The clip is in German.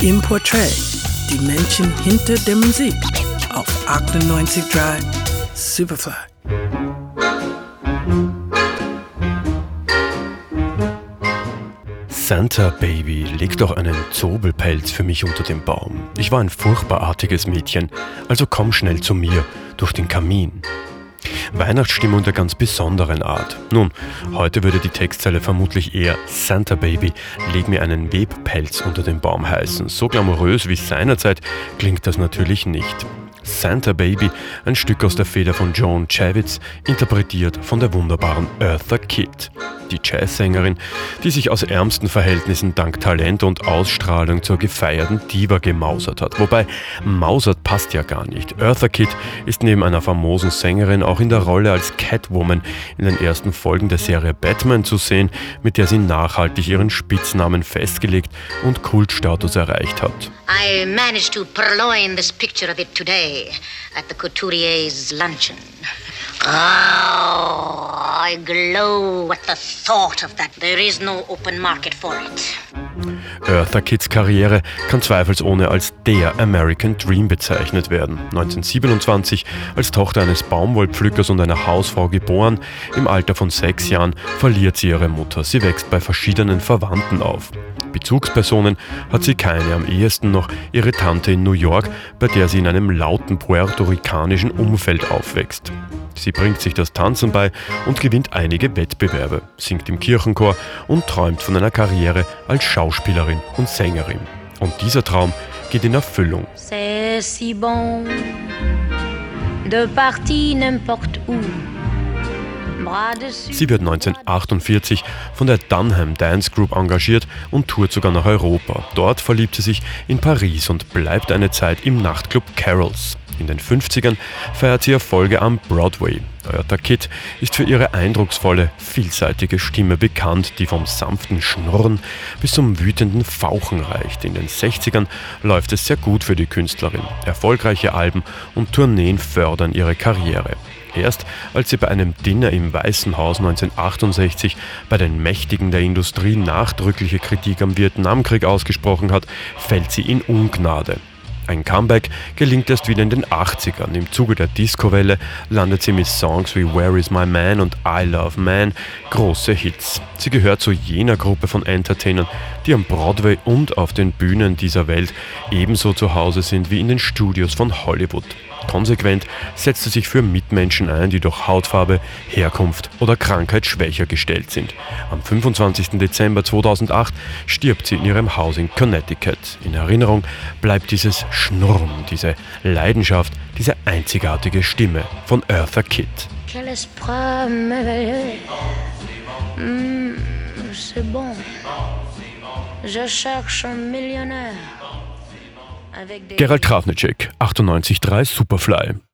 Im Portrait, die Menschen hinter der Musik auf 98.3 Superfly. Santa Baby, leg doch einen Zobelpelz für mich unter den Baum. Ich war ein furchtbar artiges Mädchen, also komm schnell zu mir durch den Kamin. Weihnachtsstimmung der ganz besonderen Art. Nun, heute würde die Textzeile vermutlich eher Santa Baby, leg mir einen Webpelz unter den Baum heißen. So glamourös wie seinerzeit klingt das natürlich nicht. Santa Baby, ein Stück aus der Feder von Joan Chavitz, interpretiert von der wunderbaren Eartha Kitt die Jazzsängerin, die sich aus ärmsten Verhältnissen dank Talent und Ausstrahlung zur gefeierten Diva gemausert hat. Wobei mausert passt ja gar nicht. Eartha Kitt ist neben einer famosen Sängerin auch in der Rolle als Catwoman in den ersten Folgen der Serie Batman zu sehen, mit der sie nachhaltig ihren Spitznamen festgelegt und Kultstatus erreicht hat. I managed to purloin this picture of it today at the couturier's luncheon. Oh, I glow at the thought of that. There is no open market for it. Eartha Kitts Karriere kann zweifelsohne als der American Dream bezeichnet werden. 1927 als Tochter eines Baumwollpflückers und einer Hausfrau geboren, im Alter von sechs Jahren verliert sie ihre Mutter. Sie wächst bei verschiedenen Verwandten auf. Bezugspersonen hat sie keine, am ehesten noch ihre Tante in New York, bei der sie in einem lauten puerto-ricanischen Umfeld aufwächst. Sie bringt sich das Tanzen bei und gewinnt einige Wettbewerbe, singt im Kirchenchor und träumt von einer Karriere als Schauspielerin und Sängerin. Und dieser Traum geht in Erfüllung. C'est si bon de partir n'importe où. Sie wird 1948 von der Dunham Dance Group engagiert und tourt sogar nach Europa. Dort verliebt sie sich in Paris und bleibt eine Zeit im Nachtclub Carols. In den 50ern feiert sie Erfolge am Broadway. Eartha Kitt ist für ihre eindrucksvolle, vielseitige Stimme bekannt, die vom sanften Schnurren bis zum wütenden Fauchen reicht. In den 60ern läuft es sehr gut für die Künstlerin. Erfolgreiche Alben und Tourneen fördern ihre Karriere. Erst als sie bei einem Dinner im Weißen Haus 1968 bei den Mächtigen der Industrie nachdrückliche Kritik am Vietnamkrieg ausgesprochen hat, fällt sie in Ungnade. Ein Comeback gelingt erst wieder in den 80ern. Im Zuge der Disco-Welle landet sie mit Songs wie Where Is My Man und I Love Man große Hits. Sie gehört zu jener Gruppe von Entertainern, die am Broadway und auf den Bühnen dieser Welt ebenso zu Hause sind wie in den Studios von Hollywood. Konsequent setzt sie sich für Mitmenschen ein, die durch Hautfarbe, Herkunft oder Krankheit schwächer gestellt sind. Am 25. Dezember 2008 stirbt sie in ihrem Haus in Connecticut. In Erinnerung bleibt dieses Schnurren, diese Leidenschaft, diese einzigartige Stimme von Eartha Kitt. Quel esprit merveilleux. Mm, c'est bon. Je cherche un millionnaire. Gerald Kravnicek, 98.3 Superfly.